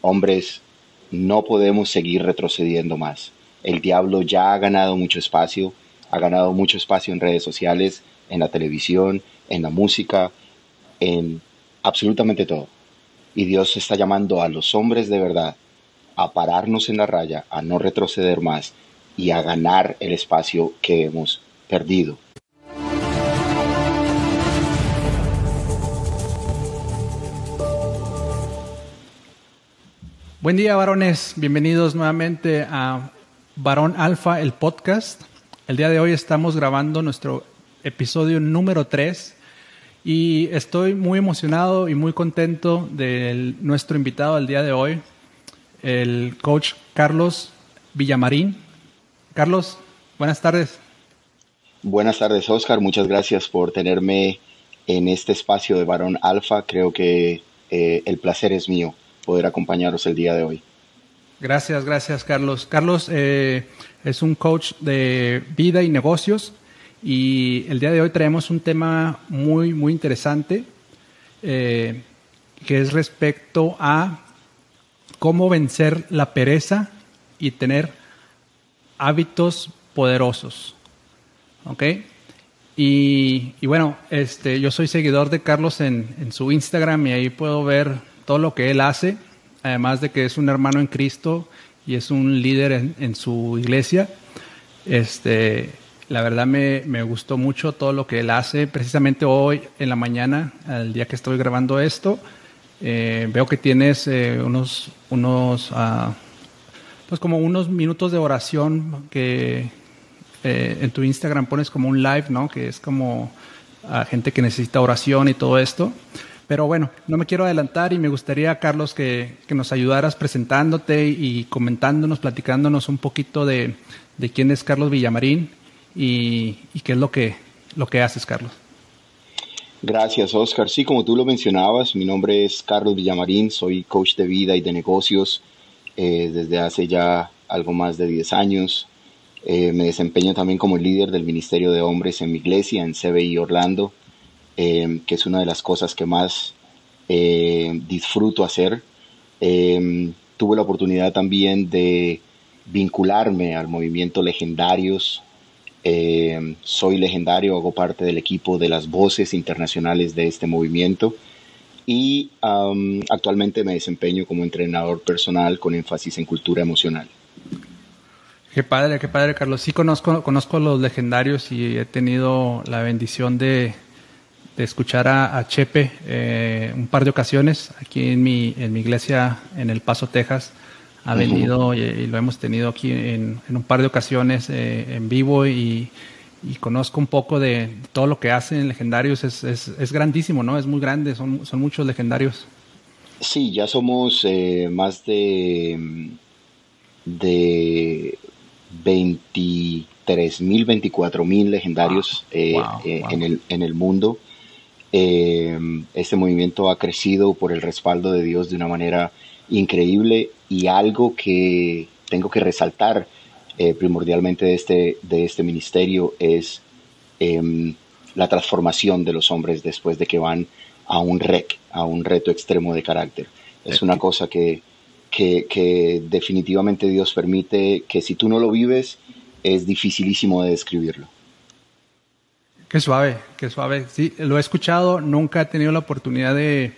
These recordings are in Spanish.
hombres, no podemos seguir retrocediendo más. El diablo ya ha ganado mucho espacio, ha ganado mucho espacio en redes sociales, en la televisión, en la música, en absolutamente todo. Y Dios está llamando a los hombres de verdad a pararnos en la raya, a no retroceder más y a ganar el espacio que hemos perdido. Buen día, varones. Bienvenidos nuevamente a Varón Alfa, el podcast. El día de hoy estamos grabando nuestro episodio número 3 y estoy muy emocionado y muy contento de nuestro invitado del día de hoy, el coach Carlos Villamarín. Carlos, buenas tardes. Buenas tardes, Oscar. Muchas gracias por tenerme en este espacio de Varón Alfa. Creo que eh, el placer es mío poder acompañaros el día de hoy. Gracias, gracias, Carlos. Carlos eh, es un coach de vida y negocios y el día de hoy traemos un tema muy, muy interesante eh, que es respecto a cómo vencer la pereza y tener hábitos poderosos. ¿Ok? Y, bueno, este, yo soy seguidor de Carlos en, en, su Instagram y ahí puedo ver todo lo que él hace, además de que es un hermano en Cristo y es un líder en, su iglesia. Este, la verdad me, me, gustó mucho todo lo que él hace. Precisamente hoy en la mañana, el día que estoy grabando esto, eh, veo que tienes eh, unos, unos uh, pues como unos minutos de oración que eh, en tu Instagram pones como un live, ¿no? Que es como a gente que necesita oración y todo esto. Pero bueno, no me quiero adelantar y me gustaría, Carlos, que, que nos ayudaras presentándote y comentándonos, platicándonos un poquito de, de quién es Carlos Villamarín y, y qué es lo que, lo que haces, Carlos. Gracias, Oscar. Sí, como tú lo mencionabas, mi nombre es Carlos Villamarín, soy coach de vida y de negocios eh, desde hace ya algo más de 10 años. Eh, me desempeño también como líder del Ministerio de Hombres en mi iglesia, en CBI Orlando, eh, que es una de las cosas que más eh, disfruto hacer. Eh, tuve la oportunidad también de vincularme al movimiento Legendarios. Soy legendario, hago parte del equipo de las voces internacionales de este movimiento y um, actualmente me desempeño como entrenador personal con énfasis en cultura emocional. Qué padre, qué padre, Carlos. Sí conozco, conozco los legendarios y he tenido la bendición de, de escuchar a, a Chepe eh, un par de ocasiones aquí en mi, en mi iglesia en El Paso, Texas. Ha uh -huh. venido y, y, lo hemos tenido aquí en, en un par de ocasiones eh, en vivo y, y, conozco un poco de todo lo que hacen legendarios. Es, es, es grandísimo, ¿no? Es muy grande, son, son muchos legendarios. Sí, ya somos eh, más de, de 23 mil, 24 mil legendarios wow, eh, eh, wow. En, el, en el mundo. Eh, este movimiento ha crecido por el respaldo de Dios de una manera increíble y algo que tengo que resaltar eh, primordialmente de este, de este ministerio es eh, la transformación de los hombres después de que van a un rec, a un reto extremo de carácter. Es una cosa que, que, que definitivamente Dios permite que si tú no lo vives es dificilísimo de describirlo. Qué suave, qué suave. Sí, lo he escuchado, nunca he tenido la oportunidad de,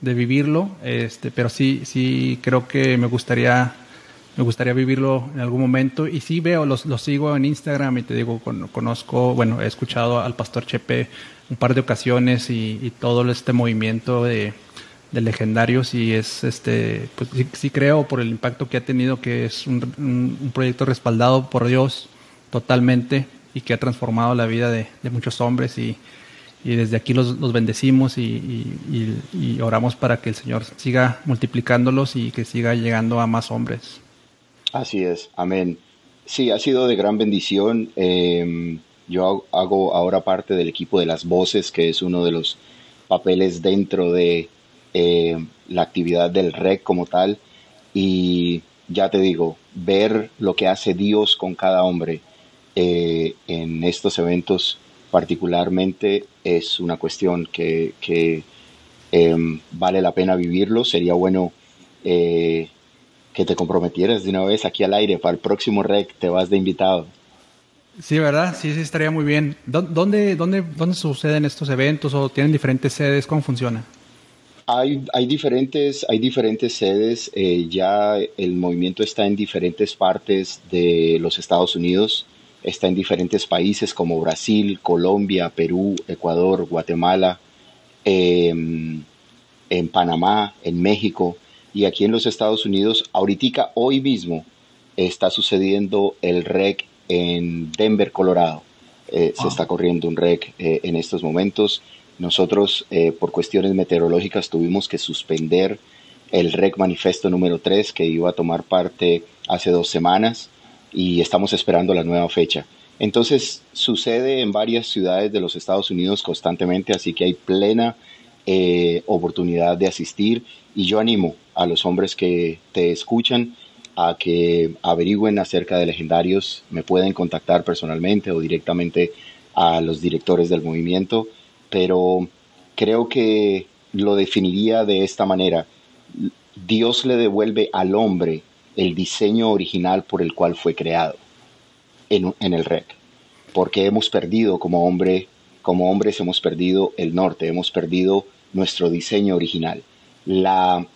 de vivirlo, este, pero sí, sí creo que me gustaría, me gustaría vivirlo en algún momento. Y sí veo, los, los sigo en Instagram y te digo, con, conozco, bueno, he escuchado al pastor Chepe un par de ocasiones y, y todo este movimiento de, de, legendarios y es, este, pues sí, sí, creo por el impacto que ha tenido que es un, un, un proyecto respaldado por Dios totalmente y que ha transformado la vida de, muchos hombres y, desde aquí los, bendecimos y, oramos para que el Señor siga multiplicándolos y que siga llegando a más hombres. Así es, amén. Sí, ha sido de gran bendición. Eh, yo hago ahora parte del equipo de las voces, que es uno de los papeles dentro de eh, la actividad del REC como tal. Y ya te digo, ver lo que hace Dios con cada hombre eh, en estos eventos particularmente es una cuestión que, que eh, vale la pena vivirlo. Sería bueno eh, que te comprometieras de una vez aquí al aire para el próximo REC, te vas de invitado. Sí, ¿verdad? Sí, sí, estaría muy bien. ¿Dónde, dónde, dónde suceden estos eventos o tienen diferentes sedes? ¿Cómo funciona? Hay, hay, diferentes, hay diferentes sedes, eh, ya el movimiento está en diferentes partes de los Estados Unidos, está en diferentes países como Brasil, Colombia, Perú, Ecuador, Guatemala, em, en Panamá, en México y aquí en los Estados Unidos. Ahorita, hoy mismo, está sucediendo el REC en Denver, Colorado. Eh, se ah. está corriendo un REC eh, en estos momentos. Nosotros, eh, por cuestiones meteorológicas, tuvimos que suspender el REC Manifesto número 3 que iba a tomar parte hace dos semanas y estamos esperando la nueva fecha. Entonces, sucede en varias ciudades de los Estados Unidos constantemente, así que hay plena eh, oportunidad de asistir y yo animo a los hombres que te escuchan a que averigüen acerca de legendarios, me pueden contactar personalmente o directamente a los directores del movimiento pero creo que lo definiría de esta manera. Dios le devuelve al hombre el diseño original por el cual fue creado en, el REC, porque hemos perdido como hombre, como hombres hemos perdido el norte, hemos perdido nuestro diseño original. La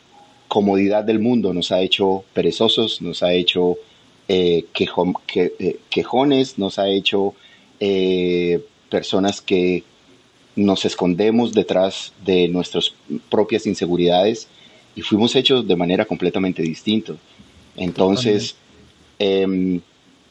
comodidad del mundo nos ha hecho perezosos, nos ha hecho eh, eh, quejones, nos ha hecho eh, personas que nos escondemos detrás de nuestras propias inseguridades y fuimos hechos de manera completamente distinta. Entonces, em,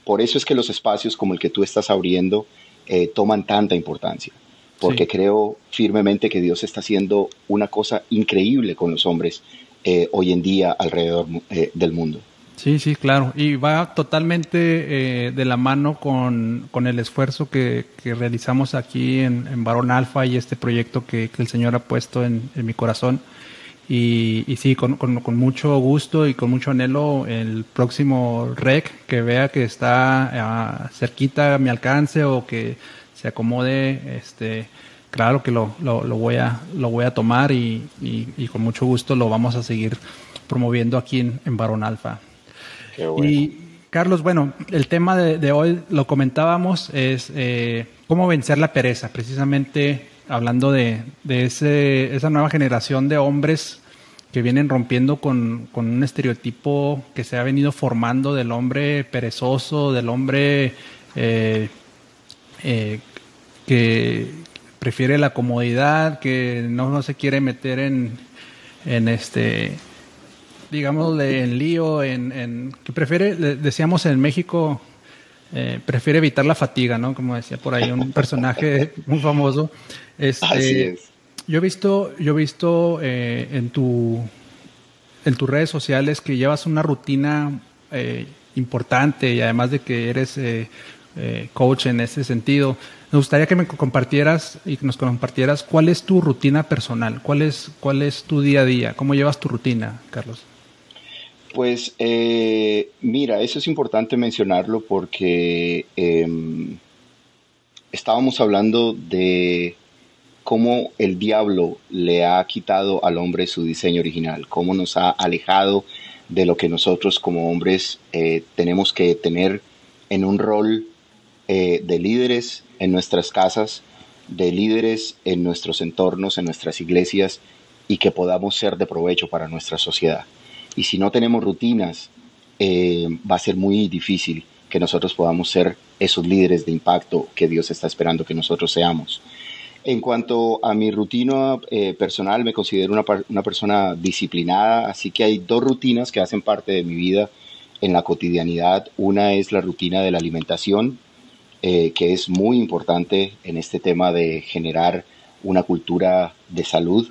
por eso es que los espacios como el que tú estás abriendo eh, toman tanta importancia, porque creo firmemente que Dios está haciendo una cosa increíble con los hombres eh, hoy en día alrededor eh, del mundo. Sí, sí, claro. Y va totalmente eh, de la mano con, el esfuerzo que, realizamos aquí en, en, Barón Alfa y este proyecto que, el Señor ha puesto en, mi corazón. Y, y sí, con, mucho gusto y con mucho anhelo el próximo REC que vea que está ah, cerquita a mi alcance o que se acomode, este, claro que lo, lo, voy, a, lo voy a tomar y, y, con mucho gusto lo vamos a seguir promoviendo aquí en, en Barón Alfa. Y Carlos, bueno, el tema de, hoy lo comentábamos, es eh, cómo vencer la pereza, precisamente hablando de, ese, esa nueva generación de hombres que vienen rompiendo con, un estereotipo que se ha venido formando del hombre perezoso, del hombre eh, eh, que prefiere la comodidad, que no, no se quiere meter en, en este digamos, en lío, en, que prefiere, decíamos en México, eh, prefiere evitar la fatiga, ¿no? Como decía por ahí un personaje muy famoso. Este, Así es. Yo he visto, yo he visto eh, en tu en tus redes sociales que llevas una rutina eh, importante y además de que eres coach en ese sentido. Me gustaría que me compartieras y que nos compartieras cuál es tu rutina personal, cuál es, cuál es tu día a día, cómo llevas tu rutina, Carlos. Pues eh, mira, eso es importante mencionarlo porque em, estábamos hablando de cómo el diablo le ha quitado al hombre su diseño original, cómo nos ha alejado de lo que nosotros como hombres eh, tenemos que tener en un rol eh, de líderes en nuestras casas, de líderes en nuestros entornos, en nuestras iglesias y que podamos ser de provecho para nuestra sociedad. Y si no tenemos rutinas, eh, va a ser muy difícil que nosotros podamos ser esos líderes de impacto que Dios está esperando que nosotros seamos. En cuanto a mi rutina eh, personal, me considero una, una, persona disciplinada, así que hay dos rutinas que hacen parte de mi vida en la cotidianidad. Una es la rutina de la alimentación, eh, que es muy importante en este tema de generar una cultura de salud.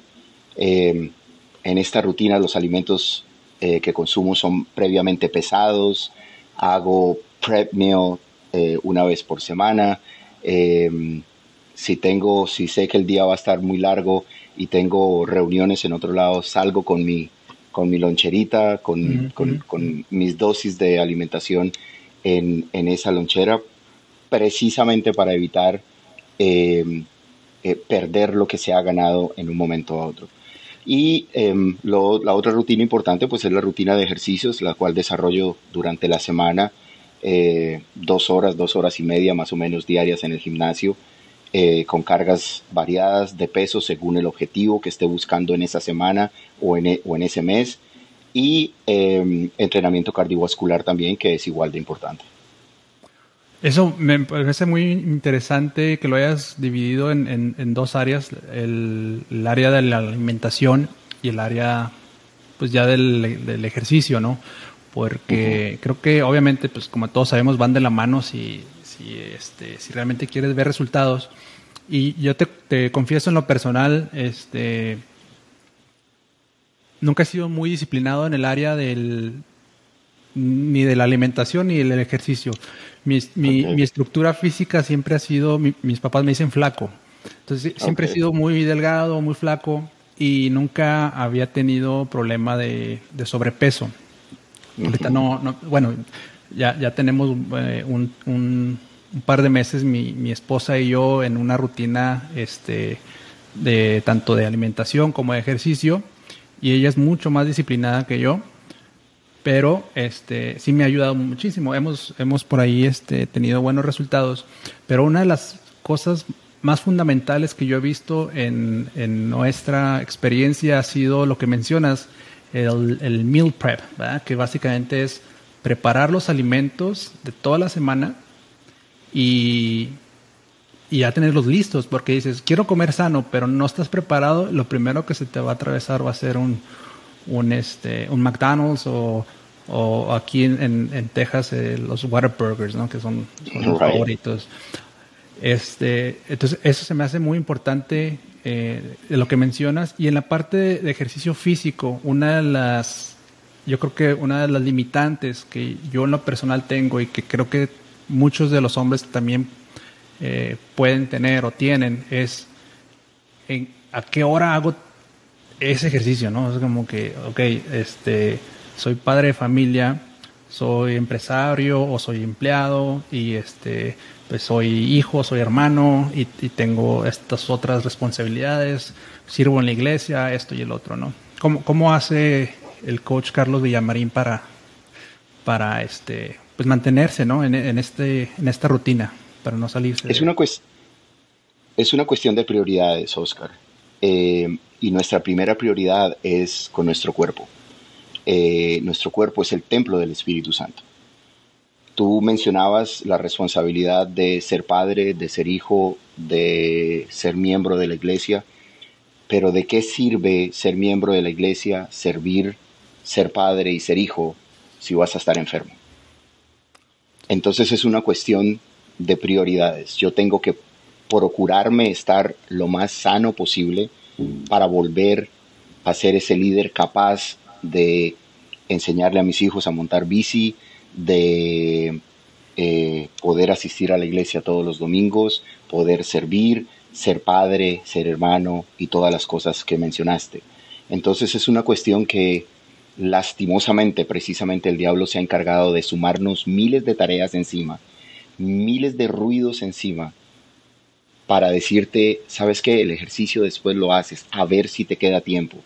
en esta rutina los alimentos eh, que consumo son previamente pesados, hago prep meal eh, una vez por semana. Em, si tengo, si sé que el día va a estar muy largo y tengo reuniones en otro lado, salgo con mi, con mi loncherita, con, con, mis dosis de alimentación en, en, esa lonchera, precisamente para evitar em, eh, perder lo que se ha ganado en un momento a otro. Y em, la otra rutina importante pues es la rutina de ejercicios, la cual desarrollo durante la semana, eh, dos horas, dos horas y media más o menos diarias en el gimnasio, eh, con cargas variadas de peso según el objetivo que esté buscando en esa semana o en, e, o en ese mes, y em, entrenamiento cardiovascular también, que es igual de importante. Eso me parece muy interesante que lo hayas dividido en, en, dos áreas, el, área de la alimentación y el área pues ya del, del ejercicio, ¿no? Porque creo que obviamente, pues como todos sabemos, van de la mano si, si, este, si realmente quieres ver resultados. Y yo te, te confieso en lo personal, este, nunca he sido muy disciplinado en el área del, ni de la alimentación ni del ejercicio. Mi, mi, estructura física siempre ha sido, mis papás me dicen flaco. Entonces siempre he sido muy delgado, muy flaco y nunca había tenido problema de, sobrepeso. Ahorita no, bueno, ya, ya tenemos eh, un, un, par de meses mi, mi, esposa y yo en una rutina este, de tanto de alimentación como de ejercicio y ella es mucho más disciplinada que yo pero este sí me ha ayudado muchísimo. Hemos, hemos por ahí este, tenido buenos resultados, pero una de las cosas más fundamentales que yo he visto en, en nuestra experiencia ha sido lo que mencionas, el meal prep, que básicamente es preparar los alimentos de toda la semana y, y ya tenerlos listos, porque dices, quiero comer sano, pero no estás preparado, lo primero que se te va a atravesar va a ser un, un, este, un McDonald's o, o aquí en, en, Texas eh, los Whataburgers, ¿no? que son, son favoritos. Este, entonces, eso se me hace muy importante eh, de lo que mencionas. Y en la parte de, ejercicio físico, una de las, yo creo que una de las limitantes que yo en lo personal tengo y que creo que muchos de los hombres también eh, pueden tener o tienen es en, a qué hora hago ese ejercicio, ¿no? Es como que, ok, este, soy padre de familia, soy empresario o soy empleado y este, pues soy hijo, soy hermano y, tengo estas otras responsabilidades, sirvo en la iglesia, esto y el otro, ¿no? ¿Cómo, cómo hace el coach Carlos Villamarín para, para este, pues mantenerse, ¿no? En, este, en esta rutina, para no salirse. Es, una, es una cuestión de prioridades, Oscar. Eh, y nuestra primera prioridad es con nuestro cuerpo. Eh, nuestro cuerpo es el templo del Espíritu Santo. Tú mencionabas la responsabilidad de ser padre, de ser hijo, de ser miembro de la iglesia, pero ¿de qué sirve ser miembro de la iglesia, servir, ser padre y ser hijo si vas a estar enfermo? Entonces es una cuestión de prioridades. Yo tengo que procurarme estar lo más sano posible para volver a ser ese líder capaz de enseñarle a mis hijos a montar bici, de eh, poder asistir a la iglesia todos los domingos, poder servir, ser padre, ser hermano y todas las cosas que mencionaste. Entonces es una cuestión que lastimosamente precisamente el diablo se ha encargado de sumarnos miles de tareas encima, miles de ruidos encima, para decirte, sabes qué, el ejercicio después lo haces, a ver si te queda tiempo.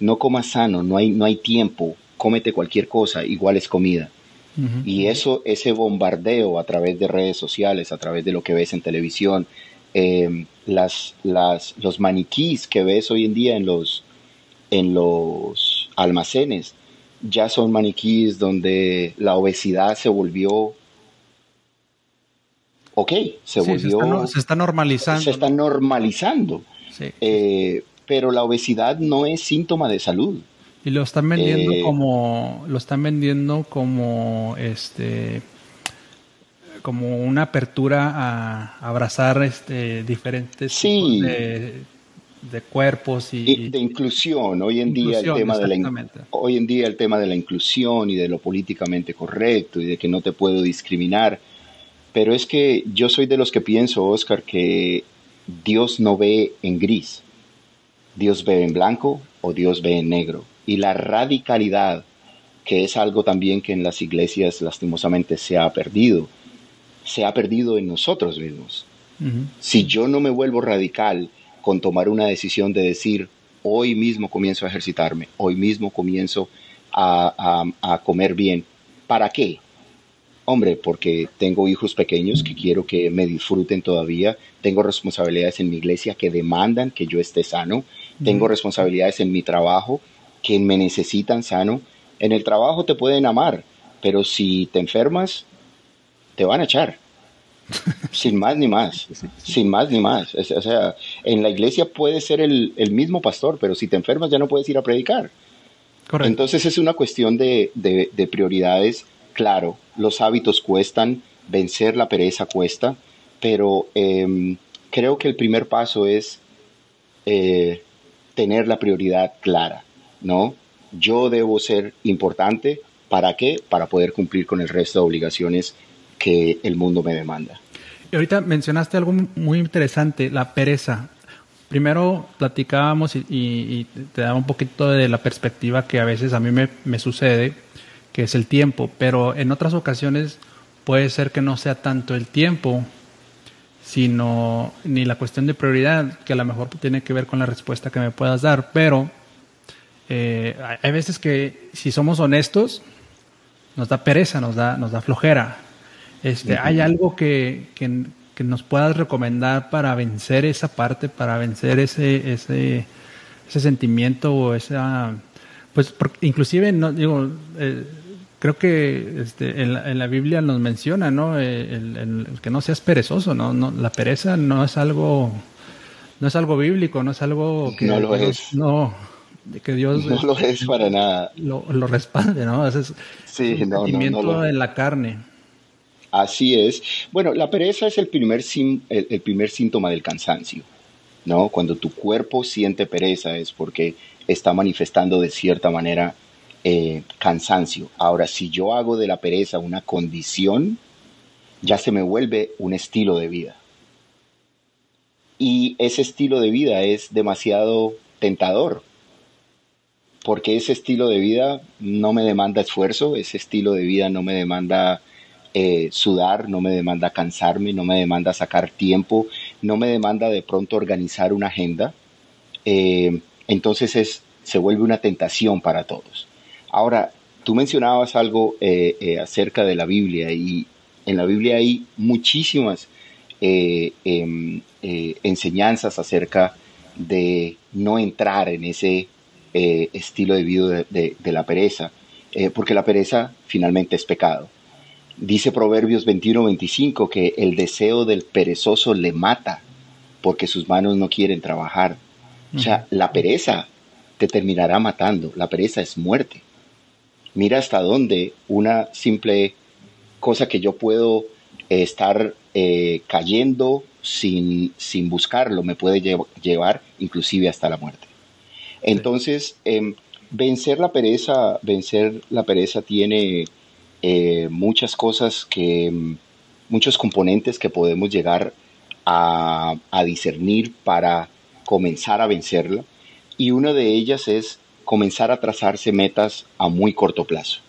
No comas sano, no hay, no hay tiempo, cómete cualquier cosa, igual es comida. Y eso, ese bombardeo a través de redes sociales, a través de lo que ves en televisión, em, las, las, los maniquís que ves hoy en día en los, en los almacenes, ya son maniquís donde la obesidad se volvió ok, se volvió... Se está, normalizando. Se está normalizando. Eh, pero la obesidad no es síntoma de salud. Y lo están vendiendo eh, como, lo están vendiendo como este como una apertura a, abrazar este diferentes tipos de, cuerpos y, de inclusión. Hoy en día el tema de la hoy en día el tema de la inclusión y de lo políticamente correcto y de que no te puedo discriminar. Pero es que yo soy de los que pienso Oscar que Dios no ve en gris. Dios ve en blanco o Dios ve en negro. Y la radicalidad, que es algo también que en las iglesias lastimosamente se ha perdido, se ha perdido en nosotros mismos. Si yo no me vuelvo radical con tomar una decisión de decir, hoy mismo comienzo a ejercitarme, hoy mismo comienzo a, a comer bien. ¿Para qué? Hombre, porque tengo hijos pequeños que quiero que me disfruten todavía, tengo responsabilidades en mi iglesia que demandan que yo esté sano, tengo responsabilidades en mi trabajo que me necesitan sano. En el trabajo te pueden amar, pero si te enfermas, te van a echar. Sin más ni más, sin más ni más. O sea, en la iglesia puede ser el, mismo pastor, pero si te enfermas ya no puedes ir a predicar. Entonces es una cuestión de, de prioridades Claro, los hábitos cuestan, vencer la pereza cuesta, pero em, creo que el primer paso es eh, tener la prioridad clara, ¿no? Yo debo ser importante, ¿para qué? Para poder cumplir con el resto de obligaciones que el mundo me demanda. Y ahorita mencionaste algo muy interesante, la pereza. Primero platicábamos y, te daba un poquito de la perspectiva que a veces a mí me, me sucede que es el tiempo, pero en otras ocasiones puede ser que no sea tanto el tiempo, sino ni la cuestión de prioridad, que a lo mejor tiene que ver con la respuesta que me puedas dar, pero eh, hay veces que si somos honestos, nos da pereza, nos da, nos da flojera. Este, ¿Hay algo que, que, nos puedas recomendar para vencer esa parte, para vencer ese, ese, ese sentimiento o esa... Pues inclusive, no digo, eh, creo que este, en, la, Biblia nos menciona, ¿no? Eh, el, que no seas perezoso, ¿no? ¿no? La pereza no es algo, no es algo bíblico, no es algo que no lo es. No, que Dios no lo es para nada. Lo, lo respalde, ¿no? es sí, un no, sentimiento en la carne. Así es. Bueno, la pereza es el primer, síntoma del cansancio, ¿no? Cuando tu cuerpo siente pereza es porque está manifestando de cierta manera eh, cansancio. Ahora, si yo hago de la pereza una condición, ya se me vuelve un estilo de vida. Y ese estilo de vida es demasiado tentador, porque ese estilo de vida no me demanda esfuerzo, ese estilo de vida no me demanda eh, sudar, no me demanda cansarme, no me demanda sacar tiempo, no me demanda de pronto organizar una agenda. Eh, entonces es, se vuelve una tentación para todos. Ahora, tú mencionabas algo eh, acerca de la Biblia y en la Biblia hay muchísimas em, enseñanzas acerca de no entrar en ese estilo de vida de, la pereza, porque la pereza finalmente es pecado. Dice Proverbios 21-25 que el deseo del perezoso le mata porque sus manos no quieren trabajar. O sea, la pereza te terminará matando, la pereza es muerte mira hasta dónde una simple cosa que yo puedo eh, estar eh, cayendo sin, sin, buscarlo me puede llevar inclusive hasta la muerte. Entonces, em, vencer la pereza, vencer la pereza tiene eh, muchas cosas que, muchos componentes que podemos llegar a, discernir para comenzar a vencerla. Y una de ellas es comenzar a trazarse metas a muy corto plazo.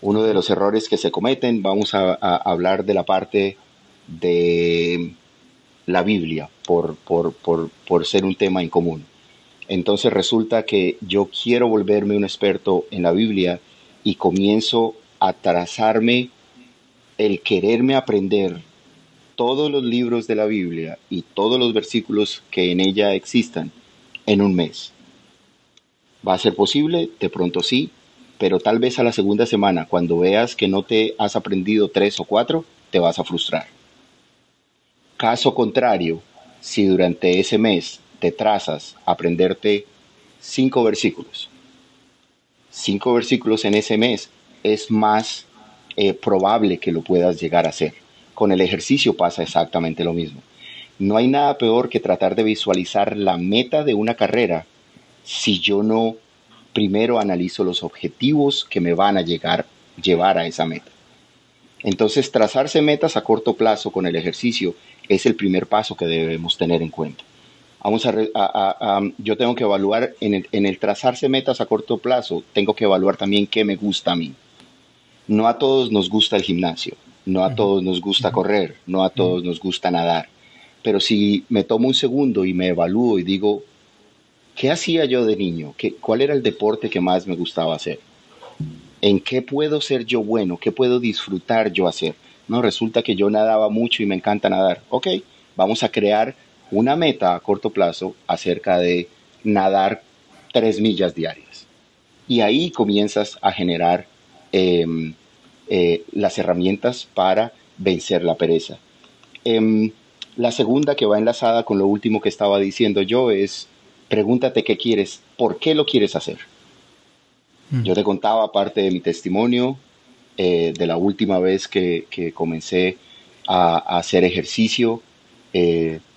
Uno de los errores que se cometen, vamos a, hablar de la parte de la Biblia, por, por, ser un tema en común. Entonces resulta que yo quiero volverme un experto en la Biblia y comienzo a trazarme el quererme aprender todos los libros de la Biblia y todos los versículos que en ella existan en un mes. ¿Va a ser posible? De pronto sí, pero tal vez a la segunda semana, cuando veas que no te has aprendido tres o cuatro, te vas a frustrar. Caso contrario, si durante ese mes te trazas aprenderte cinco versículos, cinco versículos en ese mes, es más eh, probable que lo puedas llegar a hacer. Con el ejercicio pasa exactamente lo mismo. No hay nada peor que tratar de visualizar la meta de una carrera si yo no primero analizo los objetivos que me van a llegar, llevar a esa meta. Entonces, trazarse metas a corto plazo con el ejercicio es el primer paso que debemos tener en cuenta. Vamos a, yo tengo que evaluar en el, en el trazarse metas a corto plazo, tengo que evaluar también qué me gusta a mí. No a todos nos gusta el gimnasio, no a todos nos gusta correr, no a todos nos gusta nadar. Pero si me tomo un segundo y me evalúo y digo, ¿qué hacía yo de niño? ¿Qué, ¿Cuál era el deporte que más me gustaba hacer? ¿En qué puedo ser yo bueno? ¿Qué puedo disfrutar yo hacer? No, resulta que yo nadaba mucho y me encanta nadar. Ok, vamos a crear una meta a corto plazo acerca de nadar tres millas diarias. Y ahí comienzas a generar em, eh, las herramientas para vencer la pereza. Em, la segunda que va enlazada con lo último que estaba diciendo yo es, pregúntate qué quieres, por qué lo quieres hacer. Mm. Yo te contaba parte de mi testimonio eh, de la última vez que, comencé a, hacer ejercicio,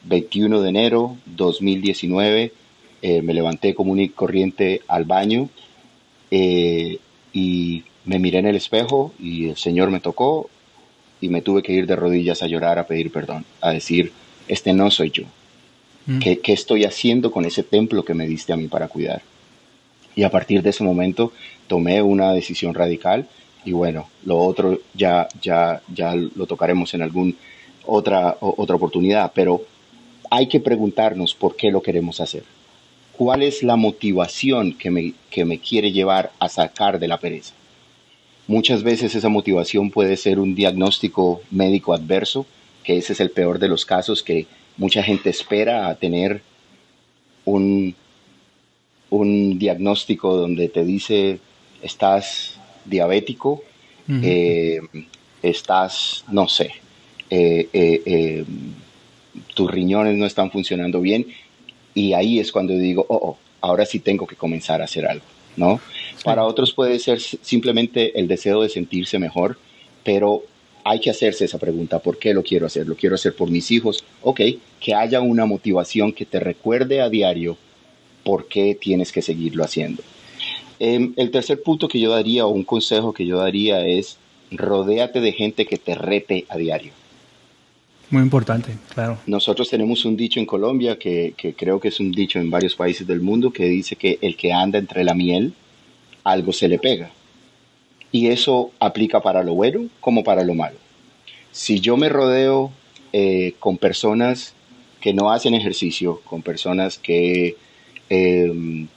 21 eh, de enero 2019, eh, me levanté común y corriente al baño y me miré en el espejo y el Señor me tocó y me tuve que ir de rodillas a llorar, a pedir perdón, a decir, este no soy yo. Mm. ¿Qué, estoy haciendo con ese templo que me diste a mí para cuidar? Y a partir de ese momento tomé una decisión radical y bueno, lo otro ya, ya, ya lo tocaremos en alguna otra, otra oportunidad, pero hay que preguntarnos por qué lo queremos hacer. ¿Cuál es la motivación que me, que me quiere llevar a sacar de la pereza? Muchas veces esa motivación puede ser un diagnóstico médico adverso, que ese es el peor de los casos, que mucha gente espera a tener un, un diagnóstico donde te dice estás diabético, eh, estás, no sé, eh, eh, tus riñones no están funcionando bien y ahí es cuando digo, oh, oh ahora sí tengo que comenzar a hacer algo. ¿no? Para otros puede ser simplemente el deseo de sentirse mejor, pero hay que hacerse esa pregunta, ¿por qué lo quiero hacer? ¿Lo quiero hacer por mis hijos? Ok, que haya una motivación que te recuerde a diario por qué tienes que seguirlo haciendo. Em, el tercer punto que yo daría o un consejo que yo daría es rodéate de gente que te rete a diario. Muy importante, claro. Nosotros tenemos un dicho en Colombia que, creo que es un dicho en varios países del mundo que dice que el que anda entre la miel, algo se le pega. Y eso aplica para lo bueno como para lo malo. Si yo me rodeo eh, con personas que no hacen ejercicio, con personas que em,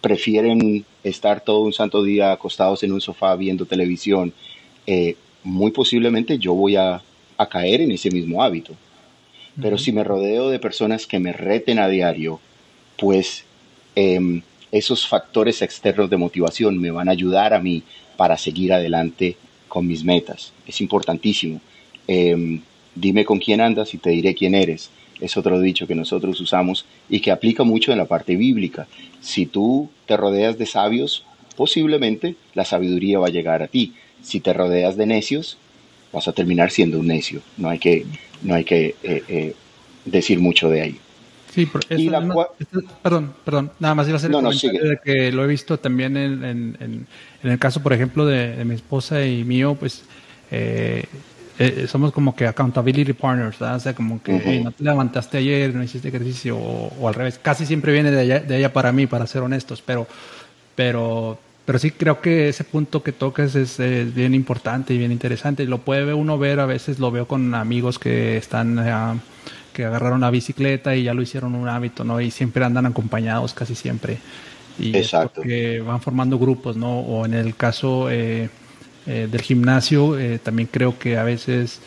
prefieren estar todo un santo día acostados en un sofá viendo televisión, eh, muy posiblemente yo voy a a caer en ese mismo hábito. Pero si me rodeo de personas que me reten a diario, pues em, esos factores externos de motivación me van a ayudar a mí para seguir adelante con mis metas. Es importantísimo. Em, dime con quién andas y te diré quién eres. Es otro dicho que nosotros usamos y que aplica mucho en la parte bíblica. Si tú te rodeas de sabios, posiblemente la sabiduría va a llegar a ti. Si te rodeas de necios, vas a terminar siendo un necio. No hay que, no hay que eh, eh, decir mucho de ahí. Sí, perdón, perdón, nada más iba a hacer no, de que lo he visto también en, en, el caso, por ejemplo, de, mi esposa y mío, pues eh, somos como que accountability partners, ¿verdad? o sea, como que no te levantaste ayer, no hiciste ejercicio, o, al revés, casi siempre viene de ella, de ella para mí, para ser honestos, pero, pero pero sí creo que ese punto que tocas es, bien importante y bien interesante. Lo puede uno ver, a veces lo veo con amigos que están, ah, que agarraron la bicicleta y ya lo hicieron un hábito, ¿no? Y siempre andan acompañados casi siempre. Y Exacto. que van formando grupos, ¿no? O en el caso eh, eh, del gimnasio, eh, también creo que a veces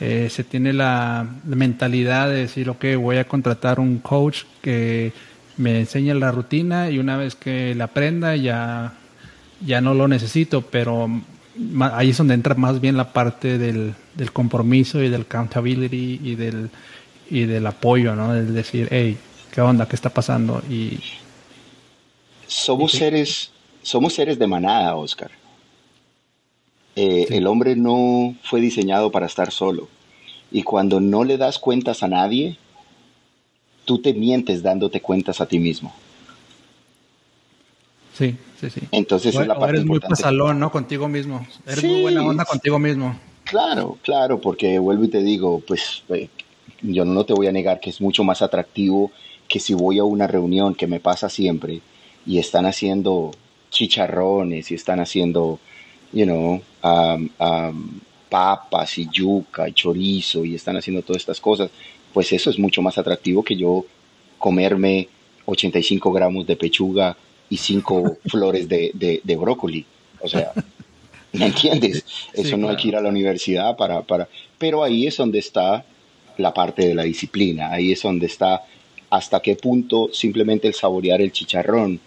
se tiene la, la mentalidad de decir, ok, voy a contratar un coach que me enseñe la rutina y una vez que la aprenda ya ya no lo necesito, pero ahí es donde entra más bien la parte del, compromiso y del accountability y del, y del apoyo, ¿no? Del decir, hey, ¿qué onda? ¿Qué está pasando? Y somos seres, somos seres de manada, Oscar. Eh, el hombre no fue diseñado para estar solo. Y cuando no le das cuentas a nadie, tú te mientes dándote cuentas a ti mismo. Sí, sí, sí. Entonces es la parte eres muy pasalón, ¿no? Contigo mismo. Eres muy buena onda contigo mismo. Claro, claro, porque vuelvo y te digo, pues eh, yo no te voy a negar que es mucho más atractivo que si voy a una reunión que me pasa siempre y están haciendo chicharrones y están haciendo, you know, papas y yuca y chorizo y están haciendo todas estas cosas, pues eso es mucho más atractivo que yo comerme 85 gramos de pechuga y 5 flores de, de, brócoli. O sea, ¿me entiendes? Eso no hay que ir a la universidad para, para... Pero ahí es donde está la parte de la disciplina, ahí es donde está hasta qué punto simplemente el saborear el chicharrón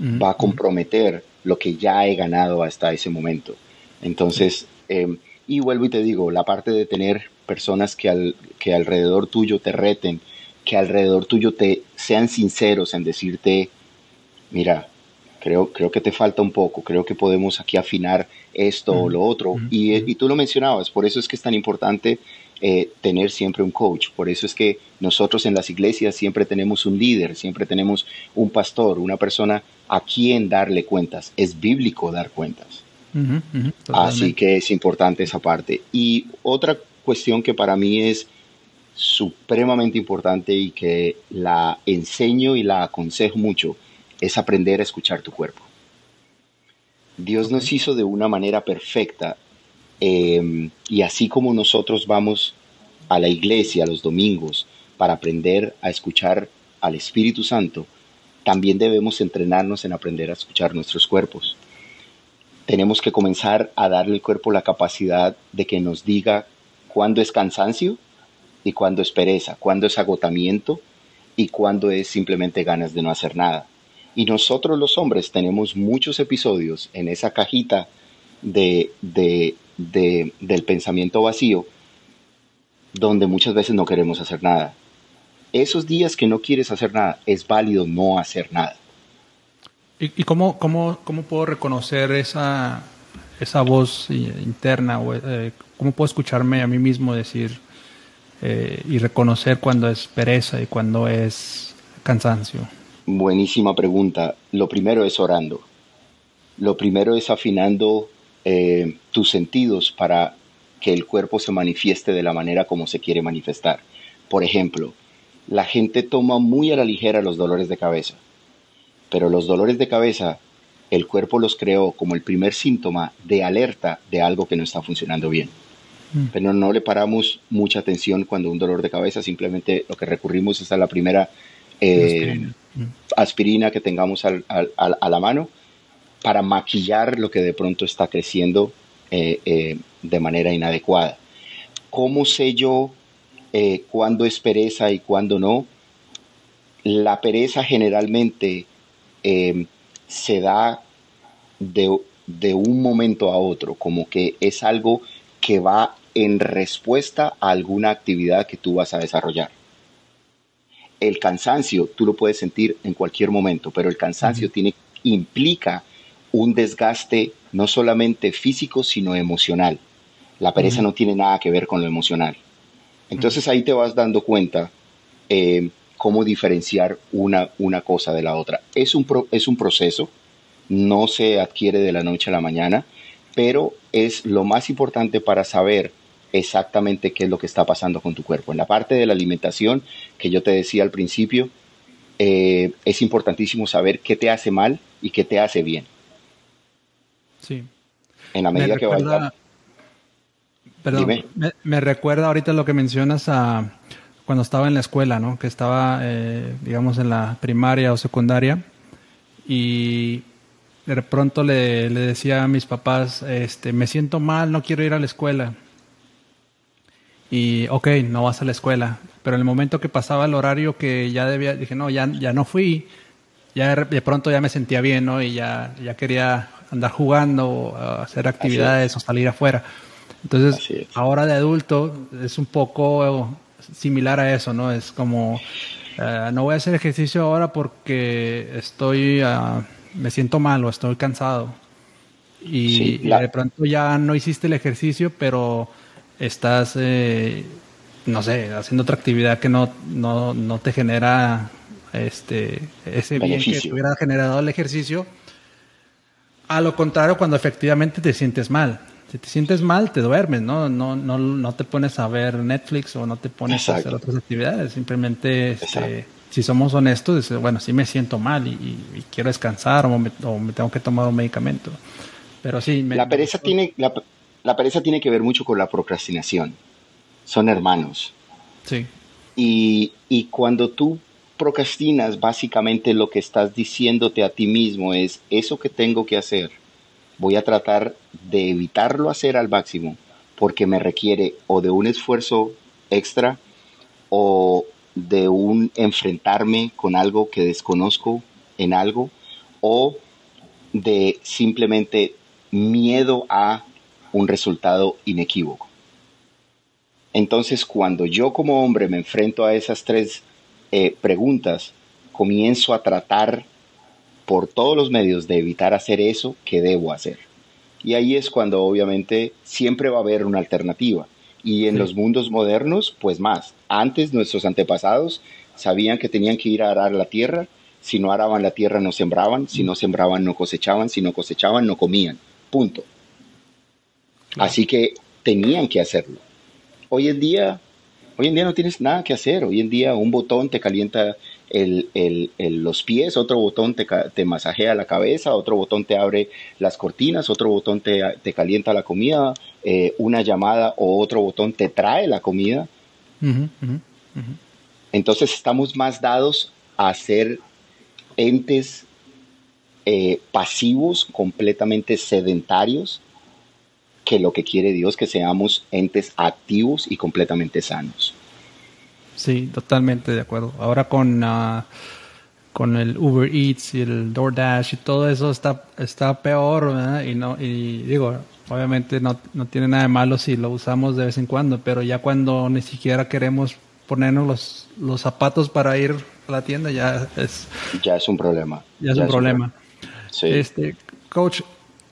va a comprometer lo que ya he ganado hasta ese momento. Entonces, em, y vuelvo y te digo, la parte de tener personas que, al, que alrededor tuyo te reten, que alrededor tuyo te sean sinceros en decirte, mira, creo, creo que te falta un poco, creo que podemos aquí afinar esto o lo otro. y, y, tú lo mencionabas, por eso es que es tan importante eh, tener siempre un coach. Por eso es que nosotros en las iglesias siempre tenemos un líder, siempre tenemos un pastor, una persona a quien darle cuentas. Es bíblico dar cuentas. Así que es importante esa parte. Y otra cuestión que para mí es supremamente importante y que la enseño y la aconsejo mucho es aprender a escuchar tu cuerpo. Dios nos hizo de una manera perfecta Em, y así como nosotros vamos a la iglesia los domingos para aprender a escuchar al Espíritu Santo, también debemos entrenarnos en aprender a escuchar nuestros cuerpos. Tenemos que comenzar a darle al cuerpo la capacidad de que nos diga cuándo es cansancio y cuándo es pereza, cuándo es agotamiento y cuándo es simplemente ganas de no hacer nada. Y nosotros los hombres tenemos muchos episodios en esa cajita de, de, del pensamiento vacío, donde muchas veces no queremos hacer nada. Esos días que no quieres hacer nada, es válido no hacer nada. ¿Y, cómo, cómo, cómo, puedo reconocer esa, esa voz interna? O, eh, ¿Cómo puedo escucharme a mí mismo decir eh, y reconocer cuando es pereza y cuando es cansancio? Buenísima pregunta. Lo primero es orando. Lo primero es afinando eh, tus sentidos para que el cuerpo se manifieste de la manera como se quiere manifestar. Por ejemplo, la gente toma muy a la ligera los dolores de cabeza, pero los dolores de cabeza el cuerpo los creó como el primer síntoma de alerta de algo que no está funcionando bien. Mm. Pero no le paramos mucha atención cuando un dolor de cabeza, simplemente lo que recurrimos es a la primera eh, aspirina. que tengamos a la mano para maquillar lo que de pronto está creciendo eh, eh, de manera inadecuada. ¿Cómo sé yo eh, cuándo es pereza y cuándo no? La pereza generalmente se da de un momento a otro, como que es algo que va en respuesta a alguna actividad que tú vas a desarrollar. El cansancio tú lo puedes sentir en cualquier momento, pero el cansancio tiene, implica un desgaste no solamente físico, sino emocional. La pereza no tiene nada que ver con lo emocional. Entonces ahí te vas dando cuenta eh, cómo diferenciar una, una, cosa de la otra. Es un, es un proceso, no se adquiere de la noche a la mañana, pero es lo más importante para saber exactamente qué es lo que está pasando con tu cuerpo. En la parte de la alimentación, que yo te decía al principio, eh, es importantísimo saber qué te hace mal y qué te hace bien. Sí. En la medida que vaya. Perdón, me, recuerda ahorita lo que mencionas a cuando estaba en la escuela, ¿no? Que estaba, eh, digamos, en la primaria o secundaria y de pronto le, le, decía a mis papás, este, me siento mal, no quiero ir a la escuela. Y, ok, no vas a la escuela. Pero en el momento que pasaba el horario que ya debía, dije, no, ya, ya no fui, ya de pronto ya me sentía bien, ¿no? Y ya, ya quería andar jugando, hacer actividades o salir afuera. Entonces, ahora de adulto es un poco similar a eso, ¿no? Es como, eh, no voy a hacer ejercicio ahora porque estoy, ah, me siento mal o estoy cansado. Y, de pronto ya no hiciste el ejercicio, pero estás, eh, no sé, haciendo otra actividad que no, no, no te genera este, ese bien que te hubiera generado el ejercicio a lo contrario, cuando efectivamente te sientes mal. Si te sientes mal, te duermes, ¿no? No, no, no te pones a ver Netflix o no te pones a hacer otras actividades. Simplemente, este, si somos honestos, bueno, sí me siento mal y, quiero descansar o me, tengo que tomar un medicamento. Pero sí. la, pereza tiene, la, pereza tiene que ver mucho con la procrastinación. Son hermanos. Sí. Y, y cuando tú procrastinas, básicamente lo que estás diciéndote a ti mismo es, eso que tengo que hacer, voy a tratar de evitarlo hacer al máximo, porque me requiere o de un esfuerzo extra o de un enfrentarme con algo que desconozco en algo o de simplemente miedo a un resultado inequívoco. Entonces, cuando yo como hombre me enfrento a esas tres eh, preguntas, comienzo a tratar por todos los medios de evitar hacer eso que debo hacer. Y ahí es cuando obviamente siempre va a haber una alternativa. Y en los mundos modernos, pues más. Antes nuestros antepasados sabían que tenían que ir a arar la tierra. Si no araban la tierra no sembraban. Si no sembraban no cosechaban. Si no cosechaban no comían. Punto. Así que tenían que hacerlo. Hoy en día, hoy en día no tienes nada que hacer. Hoy en día un botón te calienta los pies, otro botón te, masajea la cabeza, otro botón te abre las cortinas, otro botón te, calienta la comida, eh, una llamada o otro botón te trae la comida. Entonces estamos más dados a ser entes eh, pasivos, completamente sedentarios, que lo que quiere Dios, que seamos entes activos y completamente sanos. Sí, totalmente de acuerdo. Ahora con, ah, con el Uber Eats y el DoorDash y todo eso está, está peor, ¿verdad? Y, no, y digo, obviamente no, no tiene nada de malo si lo usamos de vez en cuando, pero ya cuando ni siquiera queremos ponernos los, los zapatos para ir a la tienda, ya es... Ya es un problema. Ya es un problema. Sí. Este, coach,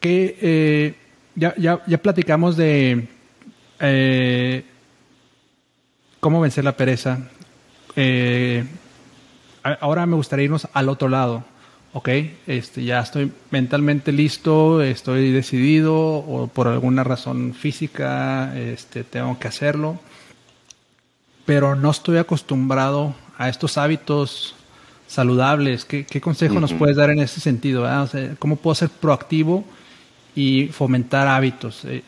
que eh, ya, ya, ya platicamos de... Eh, cómo vencer la pereza. Eh, ahora me gustaría irnos al otro lado. Ok, este, ya estoy mentalmente listo, estoy decidido o por alguna razón física este, tengo que hacerlo, pero no estoy acostumbrado a estos hábitos saludables. ¿Qué, consejo nos puedes dar en ese sentido? ¿Cómo puedo ser proactivo y fomentar hábitos? he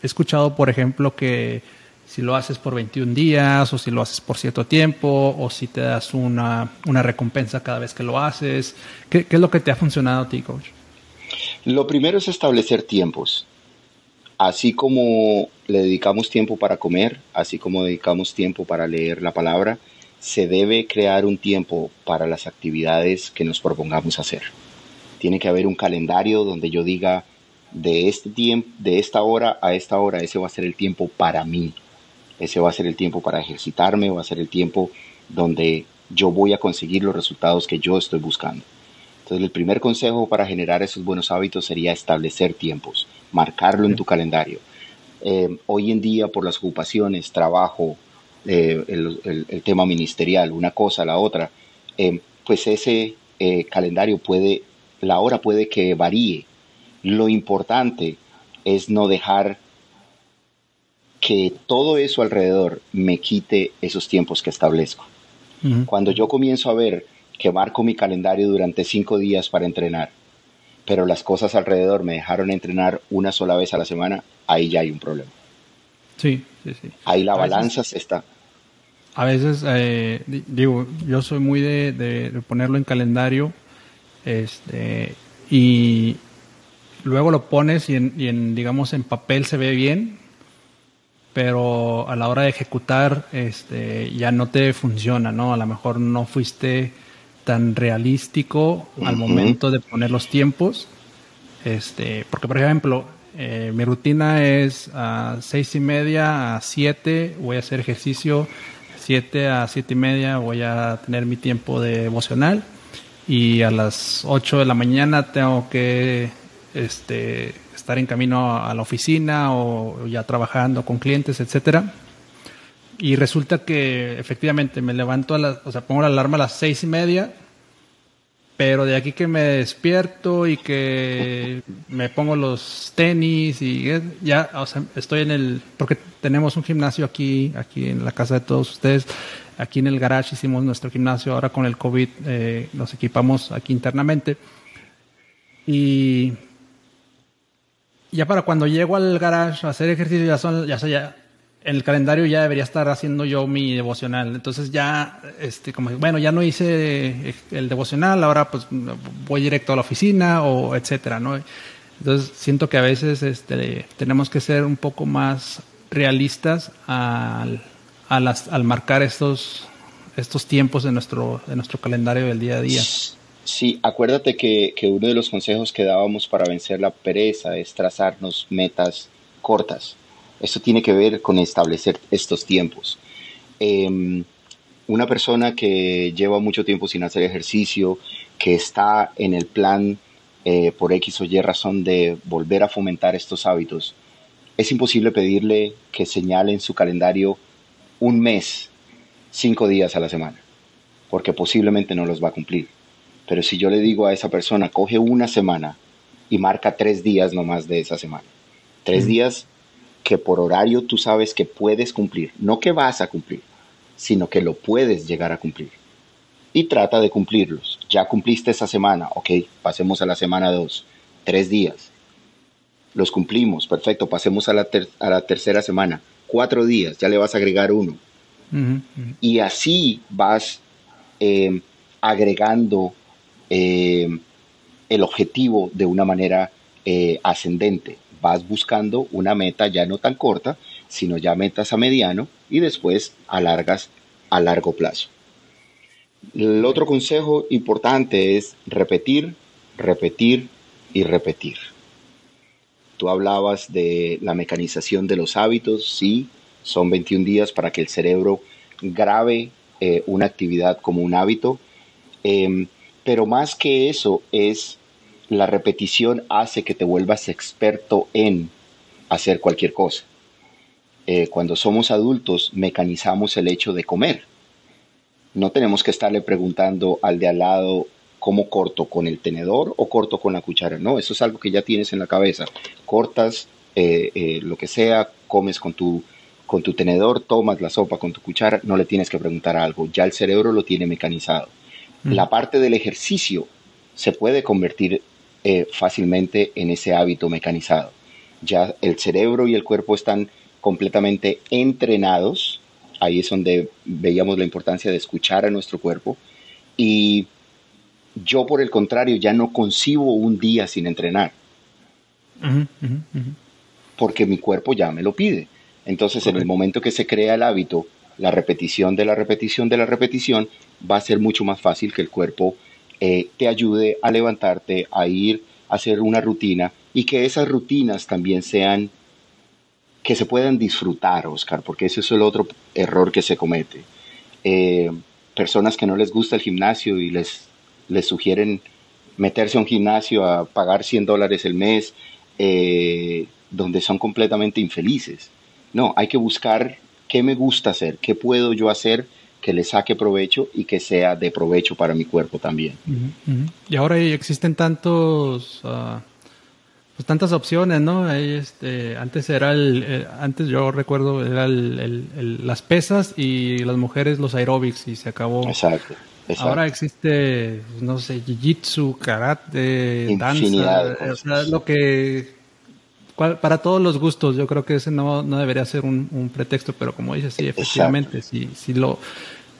escuchado, por ejemplo, que si lo haces por 21 días o si lo haces por cierto tiempo o si te das una, recompensa cada vez que lo haces. ¿Qué, es lo que te ha funcionado a ti, coach? Lo primero es establecer tiempos. Así como le dedicamos tiempo para comer, así como dedicamos tiempo para leer la palabra, se debe crear un tiempo para las actividades que nos propongamos hacer. Tiene que haber un calendario donde yo diga de este tiempo, de esta hora a esta hora, ese va a ser el tiempo para mí ese va a ser el tiempo para ejercitarme, va a ser el tiempo donde yo voy a conseguir los resultados que yo estoy buscando. Entonces el primer consejo para generar esos buenos hábitos sería establecer tiempos, marcarlo en tu calendario. Eh, hoy en día por las ocupaciones, trabajo, eh, el, tema ministerial, una cosa, la otra, eh, pues ese calendario puede, la hora puede que varíe. Lo importante es no dejar que todo eso alrededor me quite esos tiempos que establezco. Cuando yo comienzo a ver que marco mi calendario durante cinco días para entrenar, pero las cosas alrededor me dejaron entrenar una sola vez a la semana, ahí ya hay un problema. Sí, sí, sí. Ahí la balanza se está. A veces, eh, digo, yo soy muy de, ponerlo en calendario este, y luego lo pones y y en, digamos, en papel se ve bien, pero a la hora de ejecutar este, ya no te funciona, ¿no? A lo mejor no fuiste tan realístico al momento de poner los tiempos. Este, porque, por ejemplo, eh, mi rutina es a seis y media a siete, voy a hacer ejercicio, siete a siete y media voy a tener mi tiempo de emocional y a las ocho de la mañana tengo que este, estar en camino a la oficina o ya trabajando con clientes, etcétera. Y resulta que efectivamente me levanto a las, o sea, pongo la alarma a las seis y media, pero de aquí que me despierto y que me pongo los tenis y ya, o sea, estoy en el, porque tenemos un gimnasio aquí, aquí en la casa de todos ustedes, aquí en el garage hicimos nuestro gimnasio, ahora con el COVID eh, nos equipamos aquí internamente. Y ya para cuando llego al garage a hacer ejercicio ya son, ya, ya en el calendario ya debería estar haciendo yo mi devocional. Entonces ya, este, como, bueno, ya no hice el devocional, ahora pues voy directo a la oficina o etcétera, ¿no? Entonces siento que a veces este, tenemos que ser un poco más realistas al, al marcar estos, estos tiempos de nuestro, de nuestro calendario del día a día. Sí, acuérdate que, que uno de los consejos que dábamos para vencer la pereza es trazarnos metas cortas esto tiene que ver con establecer estos tiempos. Em, una persona que lleva mucho tiempo sin hacer ejercicio, que está en el plan eh, por X o Y razón de volver a fomentar estos hábitos, es imposible pedirle que señale en su calendario un mes, cinco días a la semana, porque posiblemente no los va a cumplir. Pero si yo le digo a esa persona, coge una semana y marca tres días nomás de esa semana, tres días que por horario tú sabes que puedes cumplir, no que vas a cumplir, sino que lo puedes llegar a cumplir. Y trata de cumplirlos. Ya cumpliste esa semana, ok, pasemos a la semana 2, tres días. Los cumplimos, perfecto, pasemos a la, a la tercera semana, cuatro días, ya le vas a agregar uno. Y así vas eh, agregando eh, el objetivo de una manera eh, ascendente vas buscando una meta ya no tan corta, sino ya metas a mediano y después alargas a largo plazo. El otro consejo importante es repetir, repetir y repetir. Tú hablabas de la mecanización de los hábitos, sí, son 21 días para que el cerebro grabe eh, una actividad como un hábito, em, pero más que eso es la repetición hace que te vuelvas experto en hacer cualquier cosa. Eh, cuando somos adultos, mecanizamos el hecho de comer. No tenemos que estarle preguntando al de al lado cómo corto con el tenedor o corto con la cuchara. No, eso es algo que ya tienes en la cabeza. Cortas eh, eh, lo que sea, comes con tu, con tu tenedor, tomas la sopa con tu cuchara, no le tienes que preguntar algo. Ya el cerebro lo tiene mecanizado. Mm. La parte del ejercicio se puede convertir eh, fácilmente en ese hábito mecanizado. Ya el cerebro y el cuerpo están completamente entrenados. Ahí es donde veíamos la importancia de escuchar a nuestro cuerpo. Y yo, por el contrario, ya no concibo un día sin entrenar. Porque mi cuerpo ya me lo pide. Entonces, en el momento que se crea el hábito, la repetición de la repetición de la repetición, va a ser mucho más fácil que el cuerpo eh, te ayude a levantarte, a ir a hacer una rutina y que esas rutinas también sean, que se puedan disfrutar, Oscar, porque ese es el otro error que se comete. Eh, personas que no les gusta el gimnasio y les, les sugieren meterse a un gimnasio a pagar 100 dólares el mes, eh, donde son completamente infelices. No, hay que buscar qué me gusta hacer, qué puedo yo hacer que le saque provecho y que sea de provecho para mi cuerpo también. Y ahora existen tantos, uh, pues tantas opciones, ¿no? este, antes era el, antes yo recuerdo era el, las pesas y las mujeres los aeróbics y se acabó. Exacto. Ahora existe, no sé, jiu-jitsu, karate, danza, o sea, lo que para todos los gustos, yo creo que ese no, no debería ser un, un pretexto, pero como dices, sí, efectivamente, si, si, lo,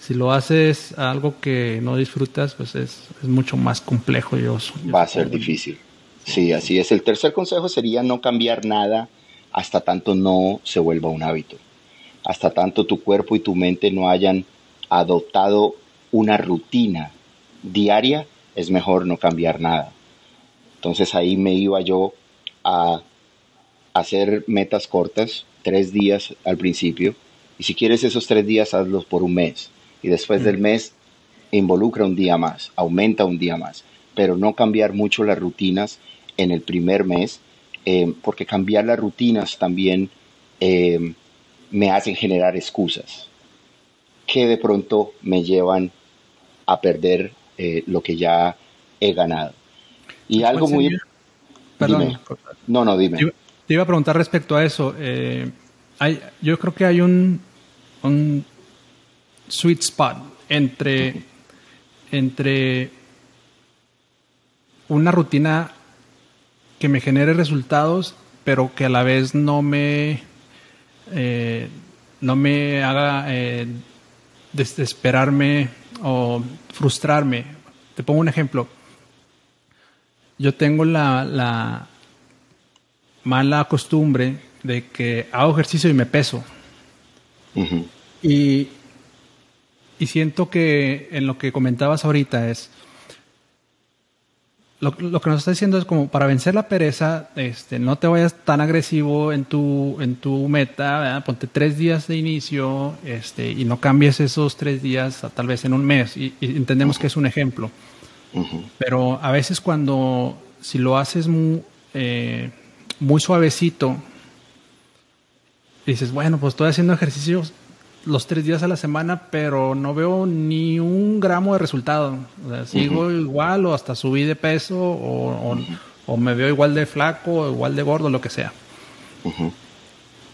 si lo haces algo que no disfrutas, pues es, es mucho más complejo. Yo, Va a ser difícil. Sí, así es. El tercer consejo sería no cambiar nada hasta tanto no se vuelva un hábito. Hasta tanto tu cuerpo y tu mente no hayan adoptado una rutina diaria, es mejor no cambiar nada. Entonces ahí me iba yo a hacer metas cortas, tres días al principio, y si quieres esos tres días, hazlos por un mes. Y después del mes, involucra un día más, aumenta un día más, pero no cambiar mucho las rutinas en el primer mes, eh, porque cambiar las rutinas también eh, me hacen generar excusas que de pronto me llevan a perder eh, lo que ya he ganado. Y algo muy... Perdón. No, no, dime. Te iba a preguntar respecto a eso. Hay, yo creo que hay un, un sweet spot entre, entre una rutina que me genere resultados, pero que a la vez no me, eh, no me haga eh, desesperarme o frustrarme. Te pongo un ejemplo. Yo tengo la, mala costumbre de que hago ejercicio y me peso. y, y siento que en lo que comentabas ahorita es, lo, que nos está diciendo es como para vencer la pereza, este, no te vayas tan agresivo en tu, en tu meta, ponte tres días de inicio este, y no cambies esos tres días tal vez en un mes. Y, entendemos que es un ejemplo. Pero a veces cuando, si lo haces muy, eh, muy suavecito, dices, bueno, pues estoy haciendo ejercicios los tres días a la semana, pero no veo ni un gramo de resultado. O sea, sigo igual o hasta subí de peso o, me veo igual de flaco o igual de gordo, lo que sea.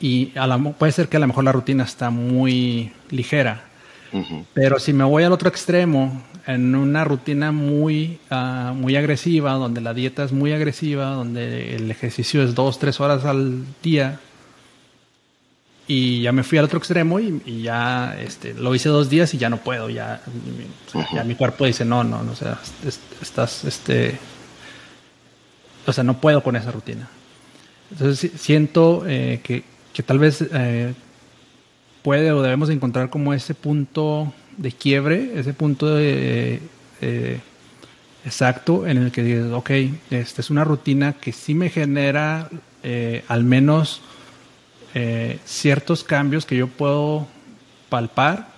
Y a puede ser que a lo mejor la rutina está muy ligera. Pero si me voy al otro extremo, en una rutina muy, ah, muy agresiva, donde la dieta es muy agresiva, donde el ejercicio es dos, tres horas al día, y ya me fui al otro extremo y, ya este, lo hice dos días y ya no puedo, ya, ya mi cuerpo dice, no, no, no, o sea, estás, este, o sea, no puedo con esa rutina. Entonces siento eh, que, que, tal vez eh, puede o debemos encontrar como ese punto de quiebre, ese punto de, eh, exacto en el que dices, ok, esta es una rutina que sí me genera al menos eh, ciertos cambios que yo puedo palpar,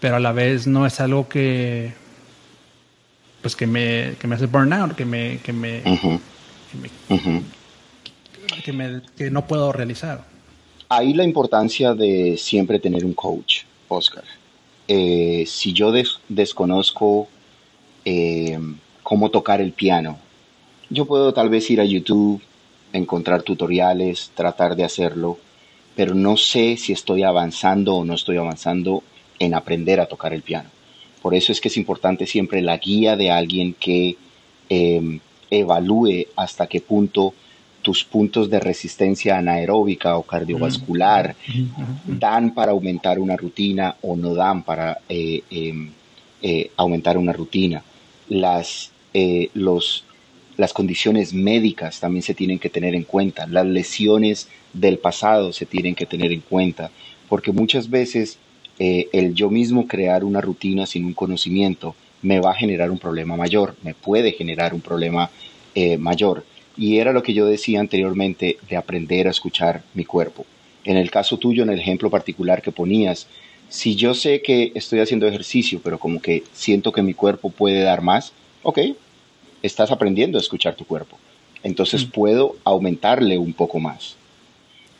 pero a la vez no es algo que pues que me, que me hace burnout, que me, que me, que, me que, no puedo realizar. Ahí la importancia de siempre tener un coach, Oscar. Eh, si yo desconozco eh, cómo tocar el piano, yo puedo tal vez ir a YouTube, encontrar tutoriales, tratar de hacerlo, pero no sé si estoy avanzando o no estoy avanzando en aprender a tocar el piano. Por eso es que es importante siempre la guía de alguien que em, evalúe hasta qué punto tus puntos de resistencia anaeróbica o cardiovascular dan para aumentar una rutina o no dan para eh, em, eh, aumentar una rutina. Las, eh, los las condiciones médicas también se tienen que tener en cuenta, las lesiones del pasado se tienen que tener en cuenta, porque muchas veces eh, el yo mismo crear una rutina sin un conocimiento me va a generar un problema mayor, me puede generar un problema eh, mayor. Y era lo que yo decía anteriormente de aprender a escuchar mi cuerpo. En el caso tuyo, en el ejemplo particular que ponías, si yo sé que estoy haciendo ejercicio, pero como que siento que mi cuerpo puede dar más, ok, estás aprendiendo a escuchar tu cuerpo. Entonces mm. puedo aumentarle un poco más.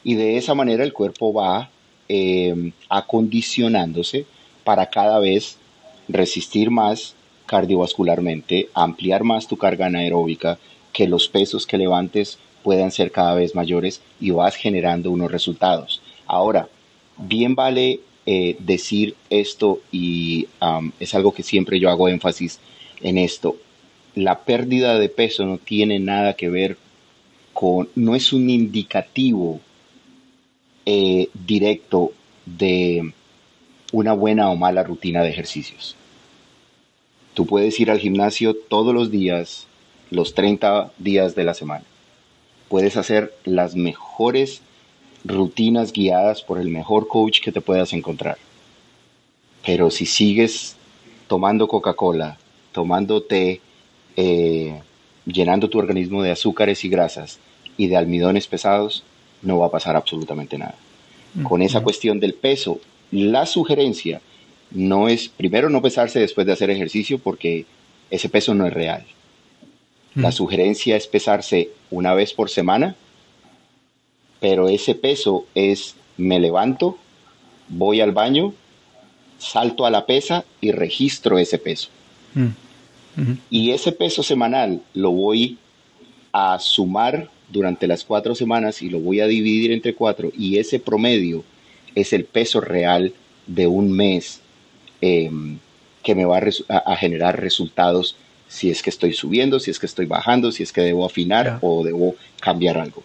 Y de esa manera el cuerpo va eh, acondicionándose para cada vez resistir más cardiovascularmente, ampliar más tu carga anaeróbica, que los pesos que levantes puedan ser cada vez mayores y vas generando unos resultados. Ahora, bien vale eh, decir esto y es algo que siempre yo hago énfasis en esto la pérdida de peso no tiene nada que ver con, no es un indicativo eh, directo de una buena o mala rutina de ejercicios. Tú puedes ir al gimnasio todos los días, los 30 días de la semana. Puedes hacer las mejores rutinas guiadas por el mejor coach que te puedas encontrar. Pero si sigues tomando Coca-Cola, tomando té, eh, llenando tu organismo de azúcares y grasas y de almidones pesados, no va a pasar absolutamente nada. Con esa cuestión del peso, la sugerencia no es, primero, no pesarse después de hacer ejercicio porque ese peso no es real. La sugerencia es pesarse una vez por semana, pero ese peso es, me levanto, voy al baño, salto a la pesa y registro ese peso. Y ese peso semanal lo voy a sumar durante las cuatro semanas y lo voy a dividir entre cuatro y ese promedio es el peso real de un mes em, que me va a, generar resultados si es que estoy subiendo, si es que estoy bajando, si es que debo afinar o debo cambiar algo.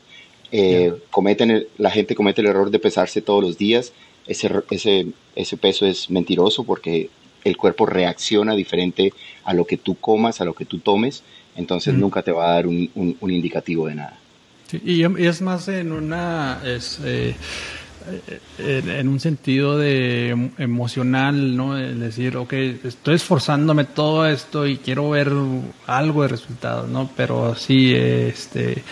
Eh, cometen la gente comete el error de pesarse todos los días. Ese, ese, ese peso es mentiroso porque el cuerpo reacciona diferente a lo que tú comas, a lo que tú tomes, entonces nunca te va a dar un, un, indicativo de nada. y, es más en una... Es, eh, en un sentido de emocional, ¿no? Es decir, ok, estoy esforzándome todo esto y quiero ver algo de resultado, ¿no? Pero sí, este,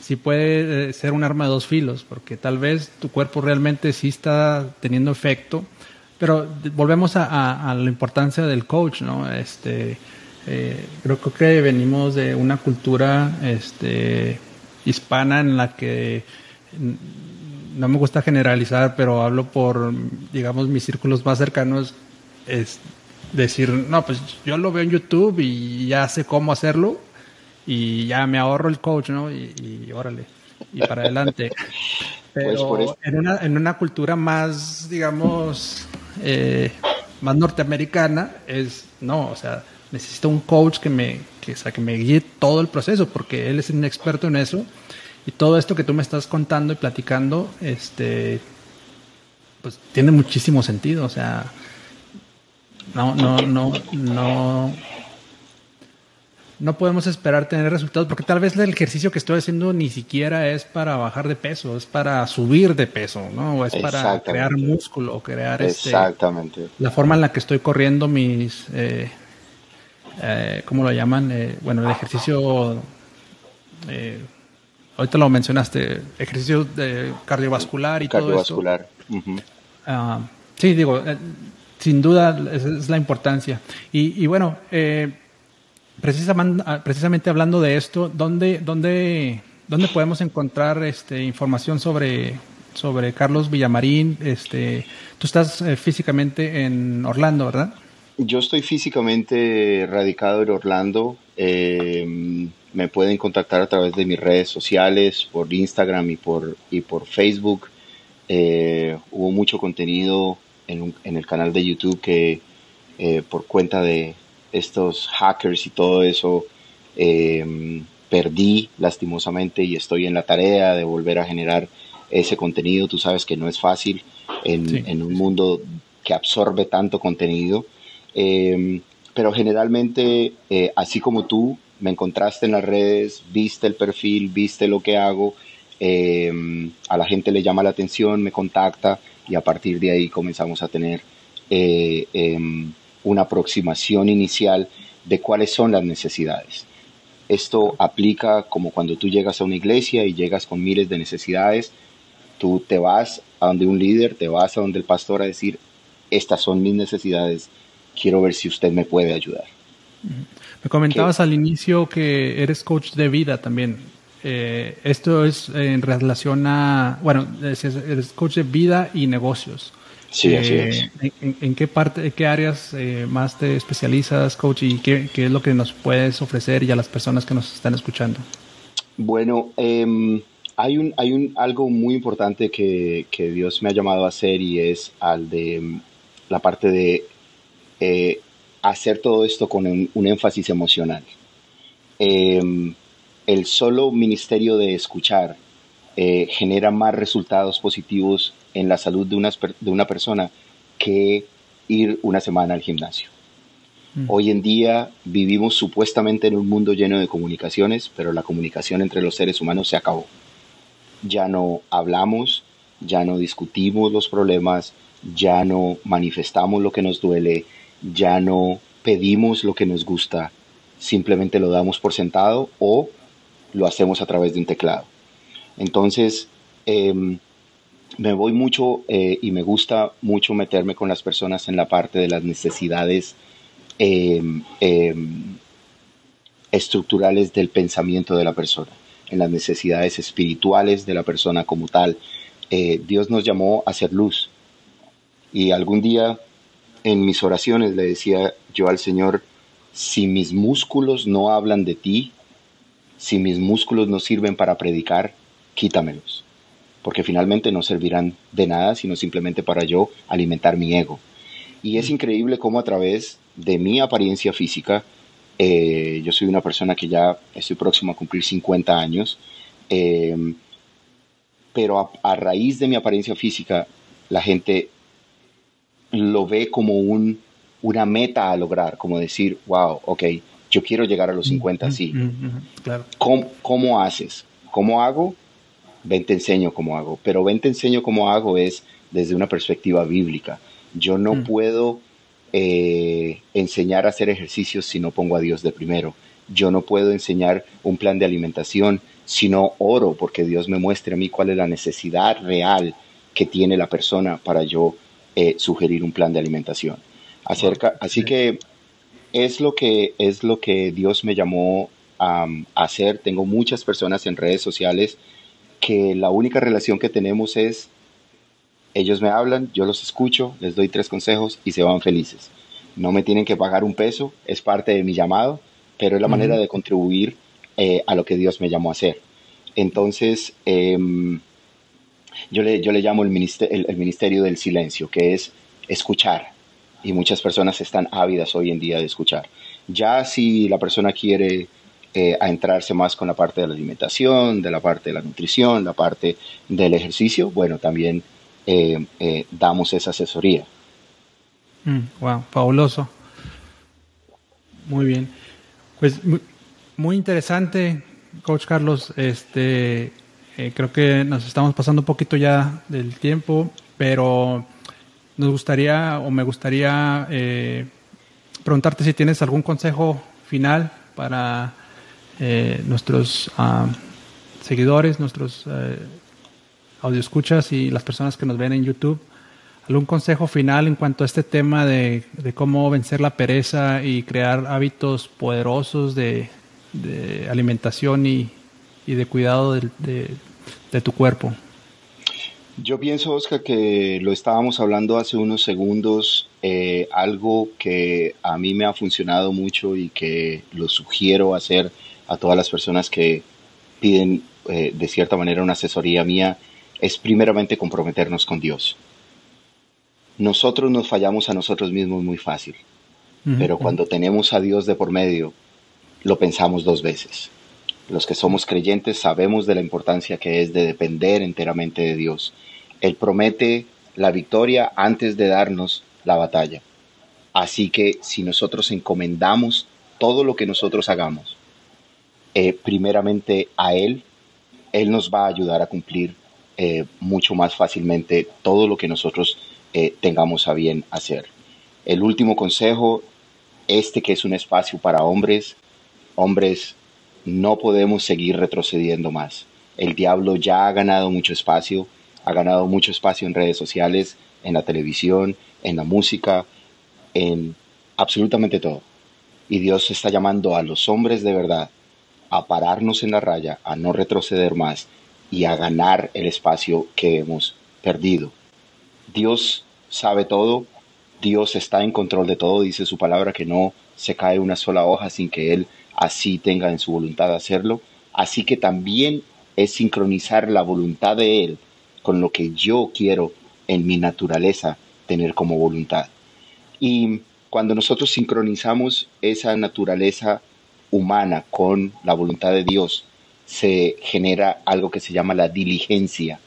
sí puede ser un arma de dos filos, porque tal vez tu cuerpo realmente sí está teniendo efecto, pero volvemos a, la importancia del coach, ¿no? Este, eh, creo, que venimos de una cultura, este, hispana en la que no me gusta generalizar, pero hablo por, digamos, mis círculos más cercanos, es decir, no, pues yo lo veo en YouTube y ya sé cómo hacerlo y ya me ahorro el coach, ¿no? Y, órale, y para adelante. Pues pero en, una, en una cultura más, digamos, eh, más norteamericana, es, no, o sea, necesito un coach que me, que, que me guíe todo el proceso, porque él es un experto en eso y todo esto que tú me estás contando y platicando, este, pues tiene muchísimo sentido. O sea, no, no, no, no, no podemos esperar tener resultados porque tal vez el ejercicio que estoy haciendo ni siquiera es para bajar de peso, es para subir de peso, ¿no? O es para crear músculo o crear este, Exactamente. la forma en la que estoy corriendo mis, eh, eh, ¿cómo lo llaman? Eh, bueno, el ejercicio eh, ahorita lo mencionaste, ejercicio de cardiovascular y todo eso. Cardiovascular. Ah, sí, digo, sin duda es, es la importancia. Y, y bueno, eh, precisamente, ah, precisamente hablando de esto, ¿dónde, dónde, podemos encontrar este, información sobre, Carlos Villamarín? Este, tú estás eh, físicamente en Orlando, ¿verdad? Yo estoy físicamente radicado en Orlando. Eh, me pueden contactar a través de mis redes sociales, por Instagram y por, y por Facebook. Eh, hubo mucho contenido en, en, el canal de YouTube que eh, por cuenta de estos hackers y todo eso eh, perdí lastimosamente y estoy en la tarea de volver a generar ese contenido. Tú sabes que no es fácil en, en un mundo que absorbe tanto contenido. pero generalmente, así como tú, me encontraste en las redes, viste el perfil, viste lo que hago, eh, a la gente le llama la atención, me contacta y a partir de ahí comenzamos a tener eh, em, una aproximación inicial de cuáles son las necesidades. Esto aplica como cuando tú llegas a una iglesia y llegas con miles de necesidades, tú te vas a donde un líder, te vas a donde el pastor a decir, estas son mis necesidades, quiero ver si usted me puede ayudar. Me comentabas al inicio que eres coach de vida también. Eh, esto es en relación a, bueno, eres coach de vida y negocios. Sí, así eh, es. En, qué parte, qué áreas eh, más te especializas, coach, y qué, es lo que nos puedes ofrecer y a las personas que nos están escuchando? Bueno, em, hay un, hay un algo muy importante que, que, Dios me ha llamado a hacer y es al de em, la parte de hacer todo esto con un, énfasis emocional. Em, el solo ministerio de escuchar eh, genera más resultados positivos en la salud de una, de una persona que ir una semana al gimnasio. Mm. Hoy en día vivimos supuestamente en un mundo lleno de comunicaciones, pero la comunicación entre los seres humanos se acabó. Ya no hablamos, ya no discutimos los problemas, ya no manifestamos lo que nos duele, ya no pedimos lo que nos gusta, simplemente lo damos por sentado o lo hacemos a través de un teclado. Entonces, em, me voy mucho eh, y me gusta mucho meterme con las personas en la parte de las necesidades em, estructurales del pensamiento de la persona, en las necesidades espirituales de la persona como tal. Eh, Dios nos llamó a ser luz y algún día en mis oraciones le decía yo al Señor, si mis músculos no hablan de ti, si mis músculos no sirven para predicar, quítamelos, porque finalmente no servirán de nada, sino simplemente para yo alimentar mi ego. Y es increíble cómo a través de mi apariencia física, eh, yo soy una persona que ya estoy próximo a cumplir 50 años, eh, pero a, raíz de mi apariencia física, la gente lo ve como un, una meta a lograr, como decir, wow, ok, yo quiero llegar a los 50 así. Claro. ¿Cómo, haces? ¿Cómo hago? Ven te enseño cómo hago, pero ven te enseño cómo hago es desde una perspectiva bíblica. Yo no mm. puedo eh, enseñar a hacer ejercicios si no pongo a Dios de primero. Yo no puedo enseñar un plan de alimentación si no oro porque Dios me muestre a mí cuál es la necesidad real que tiene la persona para yo eh, sugerir un plan de alimentación. Acerca, así que es lo que es lo que Dios me llamó a hacer. Tengo muchas personas en redes sociales que la única relación que tenemos es ellos me hablan, yo los escucho, les doy tres consejos y se van felices. No me tienen que pagar un peso, es parte de mi llamado, pero es la manera de contribuir eh, a lo que Dios me llamó a hacer. Entonces, em, yo, le, yo le llamo el ministerio, el, ministerio del silencio, que es escuchar. Y muchas personas están ávidas hoy en día de escuchar. Ya si la persona quiere eh, entrarse más con la parte de la alimentación, de la parte de la nutrición, la parte del ejercicio, bueno, también eh, eh, damos esa asesoría. wow, mm, fabuloso. Muy bien. Pues muy, interesante, Coach Carlos. Este, creo que nos estamos pasando un poquito ya del tiempo, pero nos gustaría o me gustaría preguntarte si tienes algún consejo final para nuestros ah, seguidores, nuestros audio escuchas y las personas que nos ven en YouTube, ¿algún consejo final en cuanto a este tema de, cómo vencer la pereza y crear hábitos poderosos de, alimentación y, de cuidado de, tu cuerpo? Yo pienso, Oscar, que lo estábamos hablando hace unos segundos, eh, algo que a mí me ha funcionado mucho y que lo sugiero hacer a todas las personas que piden eh, de cierta manera una asesoría mía es primeramente comprometernos con Dios. Nosotros nos fallamos a nosotros mismos muy fácil, pero cuando tenemos a Dios de por medio, lo pensamos dos veces. Los que somos creyentes sabemos de la importancia que es de depender enteramente de Dios. Él promete la victoria antes de darnos la batalla. Así que si nosotros encomendamos todo lo que nosotros hagamos, eh, primeramente a Él, Él nos va a ayudar a cumplir eh, mucho más fácilmente todo lo que nosotros eh, tengamos a bien hacer. El último consejo, este que es un espacio para hombres, hombres, no podemos seguir retrocediendo más. El diablo ya ha ganado mucho espacio, ha ganado mucho espacio en redes sociales, en la televisión, en la música, en absolutamente todo. Y Dios está llamando a los hombres de verdad a pararnos en la raya, a no retroceder más y a ganar el espacio que hemos perdido. Dios sabe todo, Dios está en control de todo, dice su palabra que no se cae una sola hoja sin que Él así tenga en su voluntad hacerlo. Así que también es sincronizar la voluntad de Él con lo que yo quiero en mi naturaleza tener como voluntad. Y cuando nosotros sincronizamos esa naturaleza humana con la voluntad de Dios, se genera algo que se llama la diligencia.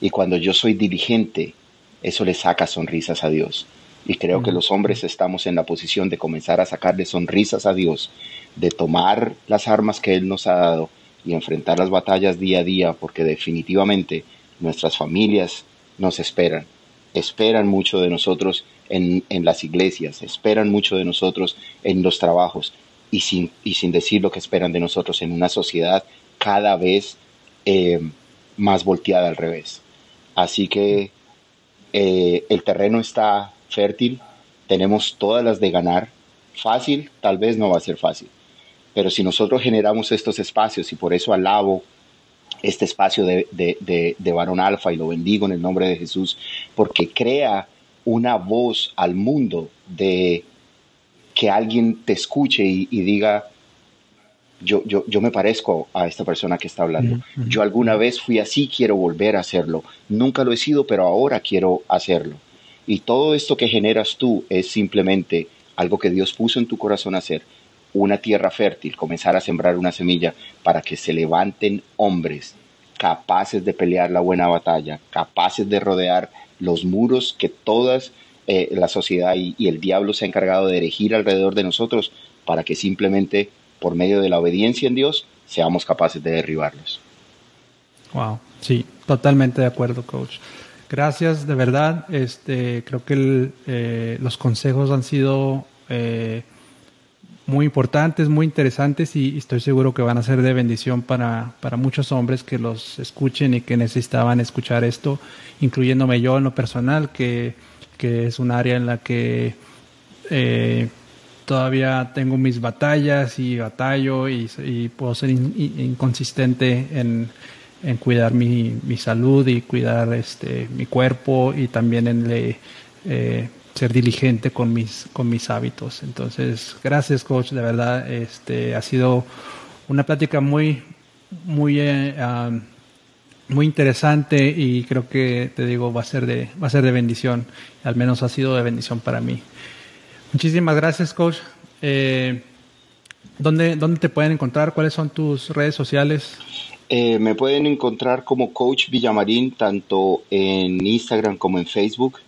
Y cuando yo soy diligente, eso le saca sonrisas a Dios. Y creo que los hombres estamos en la posición de comenzar a sacarle sonrisas a Dios, de tomar las armas que Él nos ha dado y enfrentar las batallas día a día, porque definitivamente nuestras familias nos esperan. Esperan mucho de nosotros en, en las iglesias, esperan mucho de nosotros en los trabajos, y sin, y sin decir lo que esperan de nosotros en una sociedad cada vez eh, más volteada al revés. Así que eh, el terreno está fértil, tenemos todas las de ganar. Fácil, tal vez no va a ser fácil, pero si nosotros generamos estos espacios y por eso alabo este espacio de, de, de varón alfa y lo bendigo en el nombre de Jesús, porque crea una voz al mundo de que alguien te escuche y, diga, yo, yo, yo, me parezco a esta persona que está hablando. Yo alguna vez fui así, quiero volver a hacerlo. Nunca lo he sido, pero ahora quiero hacerlo. Y todo esto que generas tú es simplemente algo que Dios puso en tu corazón hacer, una tierra fértil, comenzar a sembrar una semilla para que se levanten hombres capaces de pelear la buena batalla, capaces de rodear los muros que todas eh, la sociedad y, y el diablo se ha encargado de erigir alrededor de nosotros para que simplemente por medio de la obediencia en Dios seamos capaces de derribarlos. Wow, sí, totalmente de acuerdo, coach. Gracias, de verdad. Este, creo que el, eh, los consejos han sido eh, muy importantes, muy interesantes y estoy seguro que van a ser de bendición para, para muchos hombres que los escuchen y que necesitaban escuchar esto, incluyéndome yo en lo personal, que, que es un área en la que eh, todavía tengo mis batallas y batallo y, puedo ser in, inconsistente en en cuidar mi, mi, salud y cuidar este, mi cuerpo y también en le, eh, ser diligente con mis, con mis hábitos. Entonces, gracias coach, de verdad, este, ha sido una plática muy, muy, eh, muy interesante y creo que, te digo, va a ser de, va a ser de bendición, al menos ha sido de bendición para mí. Muchísimas gracias coach. Eh, ¿dónde, ¿Dónde te pueden encontrar? ¿Cuáles son tus redes sociales? Eh, me pueden encontrar como Coach Villamarín tanto en Instagram como en Facebook.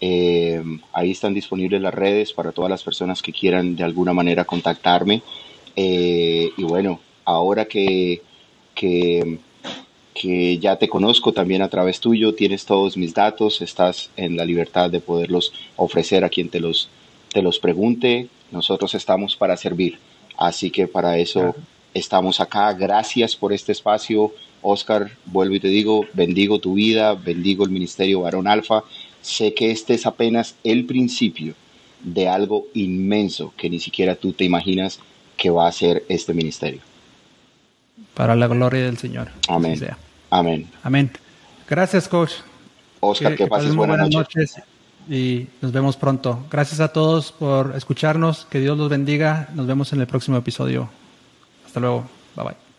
Eh, ahí están disponibles las redes para todas las personas que quieran de alguna manera contactarme. Y bueno, ahora que, que, que, ya te conozco también a través tuyo, tienes todos mis datos, estás en la libertad de poderlos ofrecer a quien te los, te los pregunte. Nosotros estamos para servir. Así que para eso... Estamos acá. Gracias por este espacio, Oscar. Vuelvo y te digo, bendigo tu vida, bendigo el Ministerio Varón Alfa. Sé que este es apenas el principio de algo inmenso que ni siquiera tú te imaginas que va a ser este ministerio. Para la gloria del Señor. Amén. Amén. Amén. Gracias, coach. Oscar, que, que pases buenas, noches. Y nos vemos pronto. Gracias a todos por escucharnos. Que Dios los bendiga. Nos vemos en el próximo episodio. Hasta luego. Bye bye.